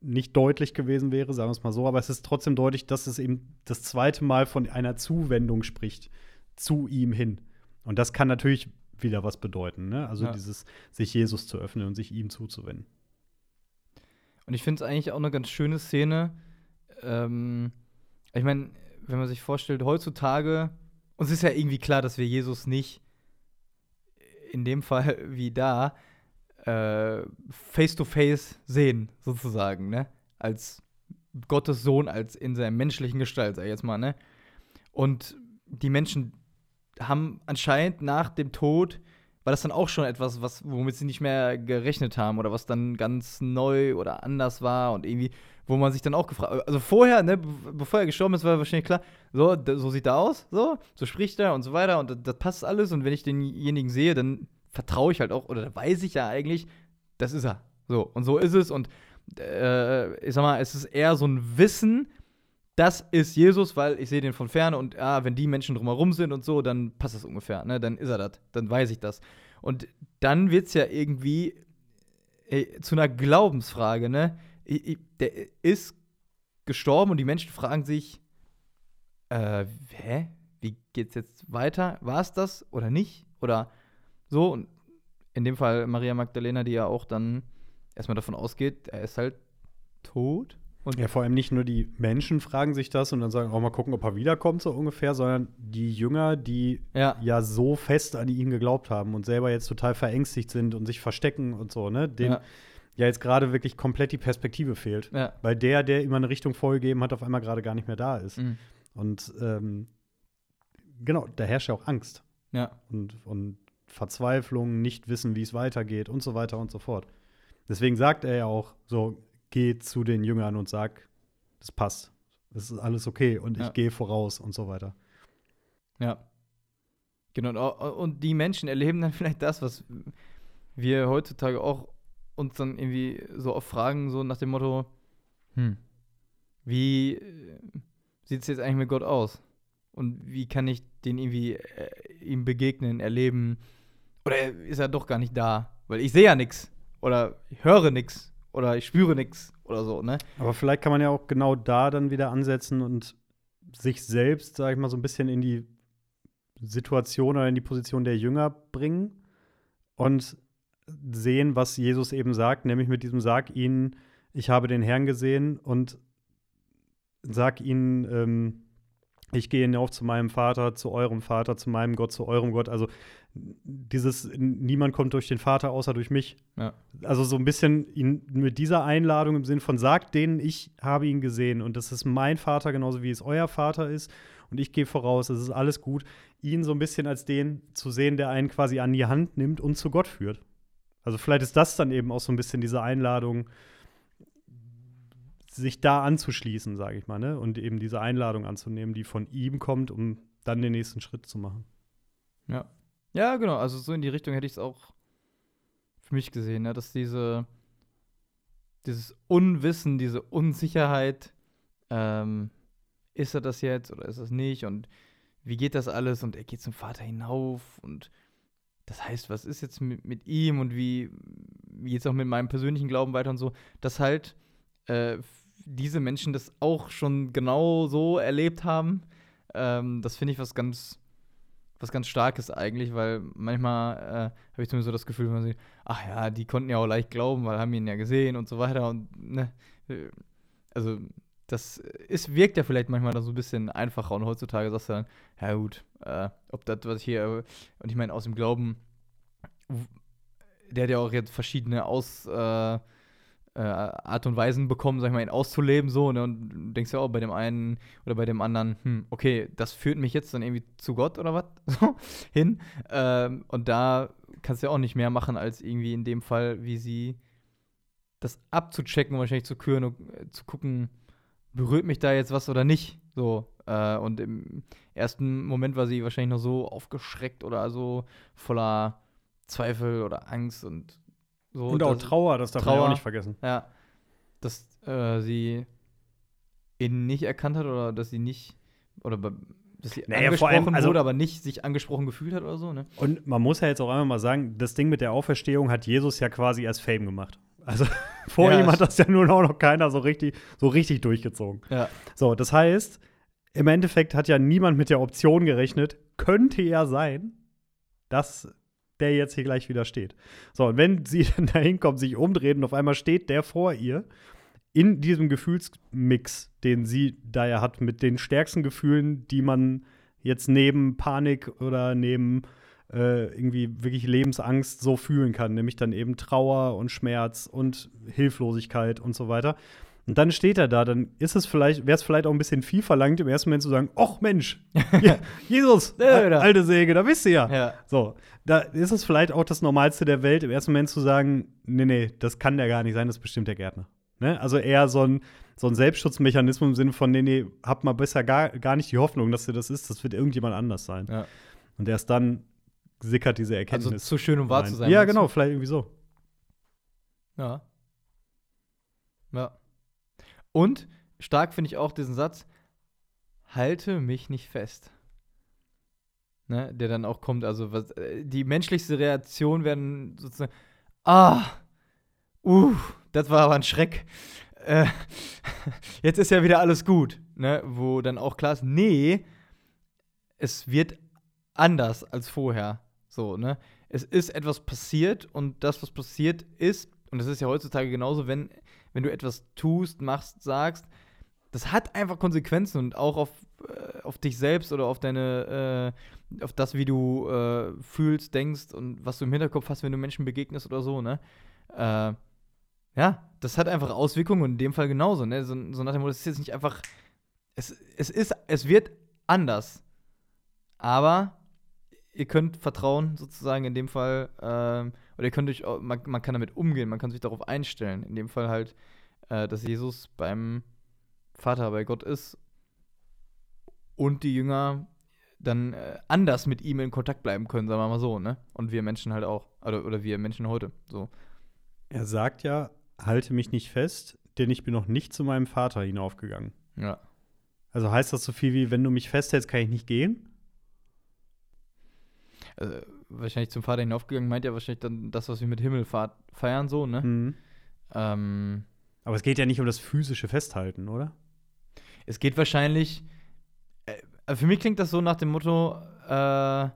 B: nicht deutlich gewesen wäre, sagen wir es mal so. Aber es ist trotzdem deutlich, dass es eben das zweite Mal von einer Zuwendung spricht zu ihm hin. Und das kann natürlich wieder was bedeuten. Ne? Also
A: Ja.
B: dieses sich Jesus zu öffnen und sich ihm zuzuwenden.
A: Und ich finde es eigentlich auch eine ganz schöne Szene. Ähm, ich meine, wenn man sich vorstellt, heutzutage, uns ist ja irgendwie klar, dass wir Jesus nicht in dem Fall <laughs> wie da äh, face to face sehen, sozusagen, ne? Als Gottes Sohn, als in seiner menschlichen Gestalt, sag ich jetzt mal, ne? Und die Menschen haben anscheinend nach dem Tod war das dann auch schon etwas, was, womit sie nicht mehr gerechnet haben oder was dann ganz neu oder anders war und irgendwie, wo man sich dann auch gefragt also vorher, ne, be- bevor er gestorben ist, war wahrscheinlich klar, so, so sieht er aus, so, so spricht er und so weiter und das, das passt alles und wenn ich denjenigen sehe, dann vertraue ich halt auch oder weiß ich ja eigentlich, das ist er. So, und so ist es und äh, ich sag mal, es ist eher so ein Wissen, das ist Jesus, weil ich sehe den von ferne und ah, wenn die Menschen drumherum sind und so, dann passt das ungefähr, ne? Dann ist er das, dann weiß ich das. Und dann wird es ja irgendwie äh, zu einer Glaubensfrage, ne? I- i- Der ist gestorben und die Menschen fragen sich, äh, hä? Wie geht's jetzt weiter? War es das oder nicht? Oder so? Und in dem Fall Maria Magdalena, die ja auch dann erstmal davon ausgeht, er ist halt tot. Und
B: Ja, vor allem nicht nur die Menschen fragen sich das und dann sagen, auch mal gucken, ob er wiederkommt, so ungefähr, sondern die Jünger, die
A: ja,
B: ja so fest an ihn geglaubt haben und selber jetzt total verängstigt sind und sich verstecken und so, ne? Denen
A: ja,
B: ja jetzt gerade wirklich komplett die Perspektive fehlt.
A: ja.
B: Weil der, der immer eine Richtung vorgegeben hat, auf einmal gerade gar nicht mehr da ist.
A: Mhm.
B: Und ähm, genau, da herrscht ja auch Angst
A: Ja,
B: und, und Verzweiflung, nicht wissen, wie es weitergeht und so weiter und so fort. Deswegen sagt er ja auch so, geh zu den Jüngern und sag, das passt. Das ist alles okay und
A: Ja.
B: ich gehe voraus und so weiter.
A: ja. Genau. Und, die Menschen erleben dann <laughs> vielleicht das, was wir heutzutage auch uns dann irgendwie so oft fragen, so nach dem Motto, hm, wie sieht es jetzt eigentlich mit Gott aus? Und wie kann ich den irgendwie äh, ihm begegnen, erleben? Oder ist er doch gar nicht da? Weil ich sehe ja nichts. Oder ich höre nichts. Oder ich spüre nichts. Oder so, ne?
B: Aber vielleicht kann man ja auch genau da dann wieder ansetzen und sich selbst, sag ich mal, so ein bisschen in die Situation oder in die Position der Jünger bringen und sehen, was Jesus eben sagt, nämlich mit diesem Sag ihnen, ich habe den Herrn gesehen und sag ihnen, ähm, ich gehe hinauf zu meinem Vater, zu eurem Vater, zu meinem Gott, zu eurem Gott. Also dieses, niemand kommt durch den Vater außer durch mich.
A: Ja.
B: Also so ein bisschen ihn mit dieser Einladung im Sinn von, sagt denen, ich habe ihn gesehen und das ist mein Vater, genauso wie es euer Vater ist. Und ich gehe voraus, es ist alles gut. Ihn so ein bisschen als den zu sehen, der einen quasi an die Hand nimmt und zu Gott führt. Also vielleicht ist das dann eben auch so ein bisschen diese Einladung, sich da anzuschließen, sage ich mal, ne? Und eben diese Einladung anzunehmen, die von ihm kommt, um dann den nächsten Schritt zu machen.
A: Ja. Ja, genau. Also so in die Richtung hätte ich es auch für mich gesehen, ne? dass diese dieses Unwissen, diese Unsicherheit, ähm, ist er das jetzt oder ist das nicht und wie geht das alles und er geht zum Vater hinauf und das heißt, was ist jetzt mit, mit ihm und wie, wie geht es auch mit meinem persönlichen Glauben weiter und so, dass halt äh, diese Menschen das auch schon genau so erlebt haben, ähm, das finde ich was ganz was ganz Starkes eigentlich, weil manchmal äh, habe ich zumindest so das Gefühl, wenn man sieht, ach ja, die konnten ja auch leicht glauben, weil haben ihn ja gesehen und so weiter und ne, äh, also das ist, wirkt ja vielleicht manchmal dann so ein bisschen einfacher und heutzutage sagst du dann, ja gut, äh, ob das, was hier, und ich meine, aus dem Glauben, der hat ja auch jetzt verschiedene Aus, äh, äh, Art und Weisen bekommen, sag ich mal, ihn auszuleben, so, ne, und du denkst ja auch bei dem einen oder bei dem anderen, hm, okay, das führt mich jetzt dann irgendwie zu Gott oder was, <laughs> hin, ähm, und da kannst du ja auch nicht mehr machen, als irgendwie in dem Fall, wie sie das abzuchecken wahrscheinlich zu küren und äh, zu gucken, berührt mich da jetzt was oder nicht, so, äh, und im ersten Moment war sie wahrscheinlich noch so aufgeschreckt oder so voller Zweifel oder Angst und so.
B: Und auch
A: dass-
B: Trauer, das darf man ja auch nicht vergessen.
A: ja, dass äh, sie ihn nicht erkannt hat oder dass sie nicht oder dass sie
B: Naja, vor allem,
A: angesprochen
B: also-
A: wurde, aber nicht sich angesprochen gefühlt hat oder so, ne?
B: Und man muss ja jetzt auch einmal mal sagen, das Ding mit der Auferstehung hat Jesus ja quasi als Fame gemacht. Also <laughs> vor
A: Ja,
B: ihm hat das ja nun auch noch keiner so richtig, so richtig durchgezogen.
A: Ja.
B: So, das heißt, im Endeffekt hat ja niemand mit der Option gerechnet, könnte ja sein, dass der jetzt hier gleich wieder steht. So, und wenn sie <laughs> dann da hinkommt, sich umdreht und auf einmal steht der vor ihr, in diesem Gefühlsmix, den sie da ja hat, mit den stärksten Gefühlen, die man jetzt neben Panik oder neben äh, irgendwie wirklich Lebensangst so fühlen kann, nämlich dann eben Trauer und Schmerz und Hilflosigkeit und so weiter. Und dann steht er da, dann ist es vielleicht, wäre es vielleicht auch ein bisschen viel verlangt, im ersten Moment zu sagen, ach Mensch, <laughs> Jesus, alte Säge, da bist du ja.
A: Ja.
B: So, da ist es vielleicht auch das Normalste der Welt, im ersten Moment zu sagen, nee, nee, das kann der gar nicht sein, das ist bestimmt der Gärtner. Ne? Also eher so ein, so ein Selbstschutzmechanismus im Sinne von, nee, nee, hab mal besser gar, gar nicht die Hoffnung, dass du das ist, das wird irgendjemand anders sein.
A: Ja.
B: Und erst dann sickert diese Erkenntnis.
A: Also zu schön, um wahr
B: rein.
A: zu sein.
B: Ja, genau, vielleicht irgendwie so.
A: Ja. Ja. Und stark finde ich auch diesen Satz, halte mich nicht fest. Ne, der dann auch kommt, also was, äh, die menschlichste Reaktion werden sozusagen, ah, uh, das war aber ein Schreck. Äh, <laughs> jetzt ist ja wieder alles gut, ne, wo dann auch klar ist, nee, es wird anders als vorher, so, ne. Es ist etwas passiert und das, was passiert ist, und das ist ja heutzutage genauso, wenn, wenn du etwas tust, machst, sagst, das hat einfach Konsequenzen und auch auf, äh, auf dich selbst oder auf deine, äh, auf das, wie du äh, fühlst, denkst und was du im Hinterkopf hast, wenn du Menschen begegnest oder so, ne? Äh, ja, das hat einfach Auswirkungen und in dem Fall genauso, ne? So, so nach dem Motto, es ist jetzt nicht einfach, es, es ist, es wird anders. Aber ihr könnt vertrauen, sozusagen in dem Fall, ähm, oder ihr könnt euch, auch- man, man kann damit umgehen, man kann sich darauf einstellen. In dem Fall halt, äh, dass Jesus beim Vater bei Gott ist und die Jünger dann äh, anders mit ihm in Kontakt bleiben können, sagen wir mal so, ne? Und wir Menschen halt auch. Oder, oder wir Menschen heute. So.
B: Er sagt ja, halte mich nicht fest, denn ich bin noch nicht zu meinem Vater hinaufgegangen.
A: Ja.
B: Also heißt das so viel wie, wenn du mich festhältst, kann ich nicht gehen?
A: Also, wahrscheinlich zum Vater hinaufgegangen, meint er wahrscheinlich dann das, was wir mit Himmelfahrt feiern, so, ne?
B: Mhm.
A: Ähm,
B: Aber es geht ja nicht um das physische Festhalten, oder?
A: es geht wahrscheinlich. Äh, für mich klingt das so nach dem Motto, äh,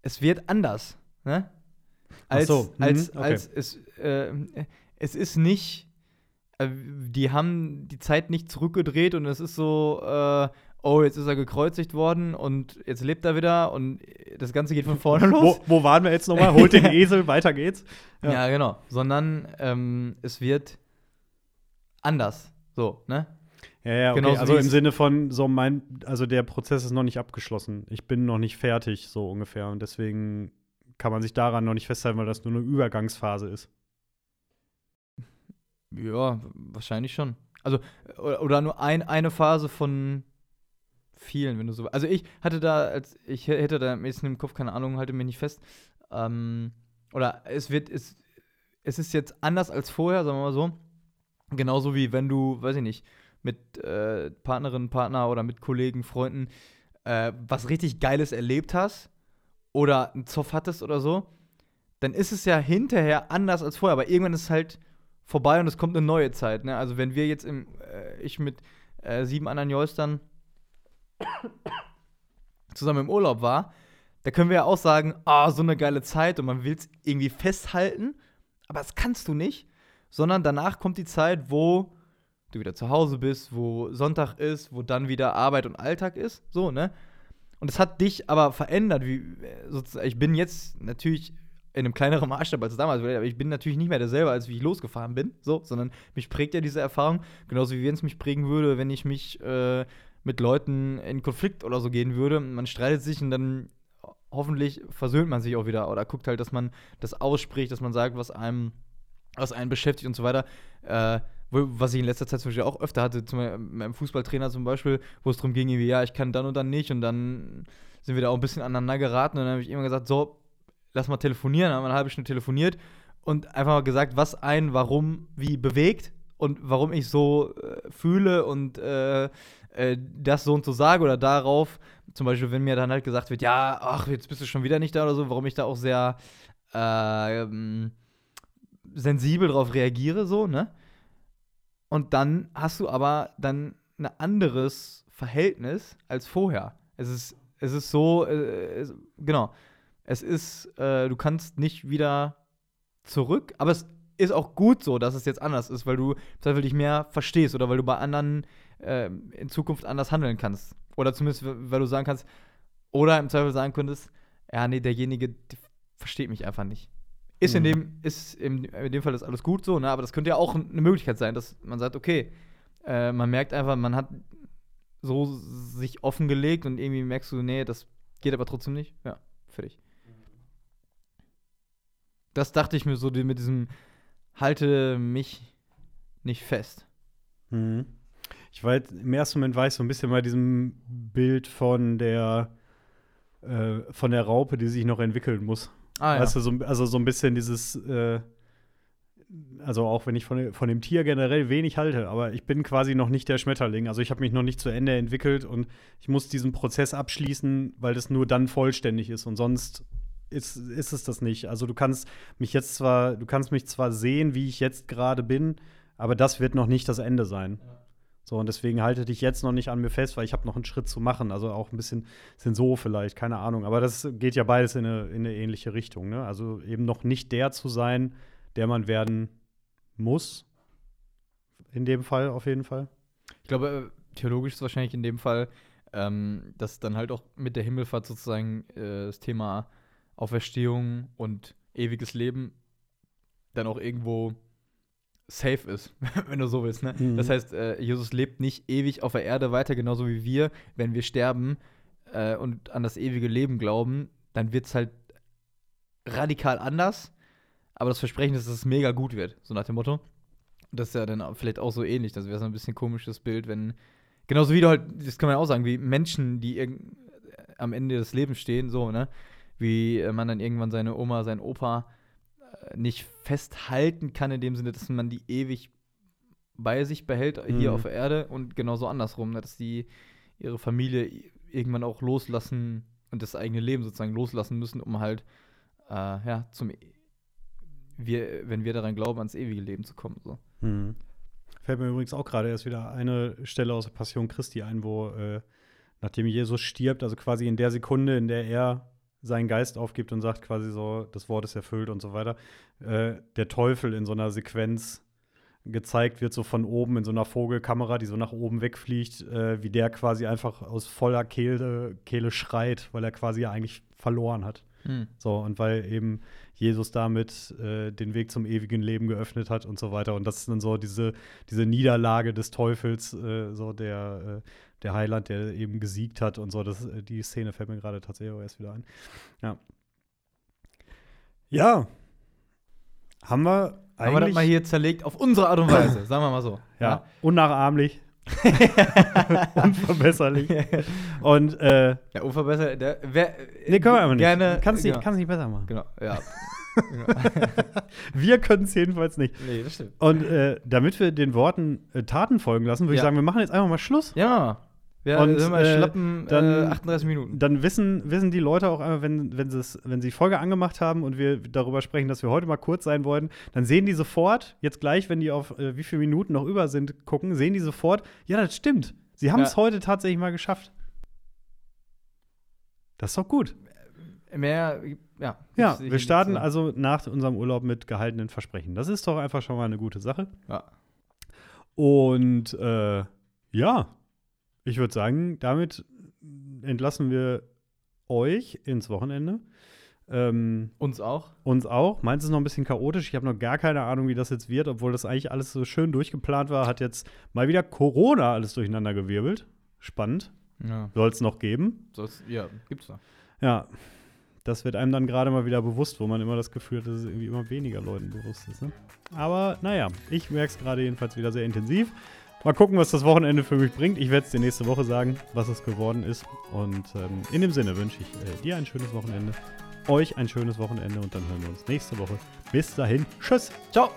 A: es wird anders, ne?
B: Ach
A: Als,
B: so, mhm,
A: als,
B: okay.
A: als es, äh, es ist nicht, äh, die haben die Zeit nicht zurückgedreht und es ist so, äh, oh, jetzt ist er gekreuzigt worden und jetzt lebt er wieder und das Ganze geht von <laughs> vorne los.
B: Wo, wo waren wir jetzt nochmal? Holt den <laughs> Esel, weiter geht's.
A: Ja,
B: Ja.
A: genau. Sondern ähm, es wird anders. So, ne?
B: Ja, ja, okay.
A: Genauso
B: also im Sinne von so mein, also der Prozess ist noch nicht abgeschlossen. Ich bin noch nicht fertig, so ungefähr. Und deswegen kann man sich daran noch nicht festhalten, weil das nur eine Übergangsphase ist.
A: Ja, wahrscheinlich schon. Also, oder, oder nur ein, eine Phase von vielen, wenn du so. Also ich hatte da, als ich hätte da am ehesten im Kopf, keine Ahnung, halte mich nicht fest. Ähm, oder es wird, es, es ist jetzt anders als vorher, sagen wir mal so. Genauso wie wenn du, weiß ich nicht, mit äh, Partnerinnen, Partner oder mit Kollegen, Freunden äh, was richtig Geiles erlebt hast oder einen Zoff hattest oder so, dann ist es ja hinterher anders als vorher. Aber irgendwann ist es halt vorbei und es kommt eine neue Zeit. Ne? Also wenn wir jetzt im, äh, ich mit äh, sieben anderen Joystern zusammen im Urlaub war, da können wir ja auch sagen, ah, so eine geile Zeit und man will es irgendwie festhalten, aber das kannst du nicht, sondern danach kommt die Zeit, wo du wieder zu Hause bist, wo Sonntag ist, wo dann wieder Arbeit und Alltag ist, so, ne? Und es hat dich aber verändert, wie sozusagen, ich bin jetzt natürlich in einem kleineren Maßstab als damals, aber ich bin natürlich nicht mehr derselbe, als wie ich losgefahren bin, so, sondern mich prägt ja diese Erfahrung, genauso wie wenn es mich prägen würde, wenn ich mich äh, mit Leuten in Konflikt oder so gehen würde. Man streitet sich und dann hoffentlich versöhnt man sich auch wieder oder guckt halt, dass man das ausspricht, dass man sagt, was einem, was einen beschäftigt und so weiter. Äh, was ich in letzter Zeit zum Beispiel auch öfter hatte, zum Beispiel meinem Fußballtrainer zum Beispiel, wo es darum ging, ja, ich kann dann und dann nicht und dann sind wir da auch ein bisschen aneinander geraten und dann habe ich immer gesagt, so, lass mal telefonieren, dann haben wir eine halbe Stunde telefoniert und einfach mal gesagt, was einen warum wie bewegt und warum ich so äh, fühle und äh, äh, das so und so sage oder darauf, zum Beispiel, wenn mir dann halt gesagt wird, ja, ach, jetzt bist du schon wieder nicht da oder so, warum ich da auch sehr äh, ähm, sensibel drauf reagiere, so, ne? Und dann hast du aber dann ein anderes Verhältnis als vorher. Es ist, es ist so, äh, es, genau. Es ist, äh, du kannst nicht wieder zurück, aber es ist auch gut so, dass es jetzt anders ist, weil du dich mehr verstehst oder weil du bei anderen äh, in Zukunft anders handeln kannst. Oder zumindest, weil du sagen kannst, oder im Zweifel sagen könntest, ja, nee, derjenige der versteht mich einfach nicht. Ist, in,
B: Mhm.
A: dem, ist in, in dem Fall ist alles gut so, ne? aber das könnte ja auch eine Möglichkeit sein, dass man sagt, okay, äh, man merkt einfach, man hat so sich offengelegt und irgendwie merkst du, nee, das geht aber trotzdem nicht. Ja, fertig. Das dachte ich mir so die- mit diesem halte mich nicht fest.
B: Mhm. Ich war jetzt, im ersten Moment war ich so ein bisschen bei diesem Bild von der äh, von der Raupe, die sich noch entwickeln muss.
A: Ah,
B: Weißt du, so, also so ein bisschen dieses, äh, also auch wenn ich von, von dem Tier generell wenig halte, aber ich bin quasi noch nicht der Schmetterling. Also ich habe mich noch nicht zu Ende entwickelt und ich muss diesen Prozess abschließen, weil das nur dann vollständig ist und sonst ist, ist es das nicht. Also du kannst mich jetzt zwar, du kannst mich zwar sehen, wie ich jetzt gerade bin, aber das wird noch nicht das Ende sein. So, und deswegen halte dich jetzt noch nicht an mir fest, weil ich habe noch einen Schritt zu machen. Also auch ein bisschen sind so vielleicht, keine Ahnung. Aber das geht ja beides in eine, in eine ähnliche Richtung. Ne? Also eben noch nicht der zu sein, der man werden muss. In dem Fall auf jeden Fall.
A: Ich glaube, äh, theologisch ist wahrscheinlich in dem Fall, ähm, dass dann halt auch mit der Himmelfahrt sozusagen äh, das Thema Auferstehung und ewiges Leben dann auch irgendwo safe ist, <laughs> wenn du so willst. Ne?
B: Mhm.
A: Das heißt, äh, Jesus lebt nicht ewig auf der Erde weiter, genauso wie wir. Wenn wir sterben äh, und an das ewige Leben glauben, dann wird es halt radikal anders. Aber das Versprechen ist, dass es mega gut wird, so nach dem Motto. Das ist ja dann vielleicht auch so ähnlich. Das wäre so ein bisschen komisches Bild, wenn. Genauso wie du halt, das kann man ja auch sagen, wie Menschen, die irgend- am Ende des Lebens stehen, so, ne? Wie äh, man dann irgendwann seine Oma, seinen Opa äh, nicht festhalten kann, in dem Sinne, dass man die ewig bei sich behält, hier
B: Mhm.
A: auf der Erde und genauso andersrum, ne? dass die ihre Familie irgendwann auch loslassen und das eigene Leben sozusagen loslassen müssen, um halt, äh, ja, zum, e- wir, wenn wir daran glauben, ans ewige Leben zu kommen. So.
B: Mhm. Fällt mir übrigens auch gerade erst wieder eine Stelle aus der Passion Christi ein, wo äh, nachdem Jesus stirbt, also quasi in der Sekunde, in der er seinen Geist aufgibt und sagt quasi so, das Wort ist erfüllt und so weiter, äh, der Teufel in so einer Sequenz gezeigt wird, so von oben in so einer Vogelkamera, die so nach oben wegfliegt, äh, wie der quasi einfach aus voller Kehle, Kehle schreit, weil er quasi ja eigentlich verloren hat.
A: Hm.
B: So, und weil eben Jesus damit äh, den Weg zum ewigen Leben geöffnet hat und so weiter. Und das ist dann so diese, diese Niederlage des Teufels, äh, so der, äh, der Heiland, der eben gesiegt hat und so. Das, äh, die Szene fällt mir gerade tatsächlich auch erst wieder ein. Ja. Ja. Haben wir
A: Haben wir das
B: eigentlich.
A: mal hier zerlegt auf unsere Art und Weise, <laughs> sagen wir mal so.
B: ja, unnachahmlich. <laughs> <laughs> Unverbesserlich. Und äh,
A: Ja, unverbessert. Der, wer,
B: nee, können wir aber nicht.
A: Gerne.
B: kannst nicht,
A: genau.
B: kannst nicht besser machen.
A: Genau, ja. genau.
B: Wir können es jedenfalls nicht.
A: nee, das stimmt.
B: Und äh, damit wir den Worten äh, Taten folgen lassen, würde ich
A: Ja.
B: sagen, wir machen jetzt einfach mal Schluss.
A: Ja, wir
B: Und,
A: sind mal
B: äh,
A: schlappen
B: dann-
A: äh, 38 Minuten.
B: Dann wissen, wissen die Leute auch einmal, wenn, wenn, sie's- wenn sie die Folge angemacht haben und wir darüber sprechen, dass wir heute mal kurz sein wollten, dann sehen die sofort, jetzt gleich, wenn die auf äh, wie viele Minuten noch über sind, gucken, sehen die sofort, ja, das stimmt. Sie haben es
A: Ja.
B: heute tatsächlich mal geschafft. Das ist doch gut.
A: Mehr, ja.
B: Ja, wir starten
A: so.
B: also nach unserem Urlaub mit gehaltenen Versprechen. Das ist doch einfach schon mal eine gute Sache.
A: Ja.
B: Und äh, ja, ich würde sagen, damit entlassen wir euch ins Wochenende. Ähm,
A: Uns auch.
B: uns auch. Meins ist noch ein bisschen chaotisch. Ich habe noch gar keine Ahnung, wie das jetzt wird, obwohl das eigentlich alles so schön durchgeplant war. Hat jetzt mal wieder Corona alles durcheinander gewirbelt. Spannend.
A: Ja.
B: Soll es noch geben.
A: Soll's, ja, gibt's da.
B: Ja. Das wird einem dann gerade mal wieder bewusst, wo man immer das Gefühl hat, dass es irgendwie immer weniger Leuten bewusst ist. Ne? Aber naja, ich merke es gerade jedenfalls wieder sehr intensiv. Mal gucken, was das Wochenende für mich bringt. Ich werde es dir nächste Woche sagen, was es geworden ist. Und ähm, in dem Sinne wünsche ich äh, dir ein schönes Wochenende, euch ein schönes Wochenende und dann hören wir uns nächste Woche. Bis dahin, tschüss.
A: Ciao.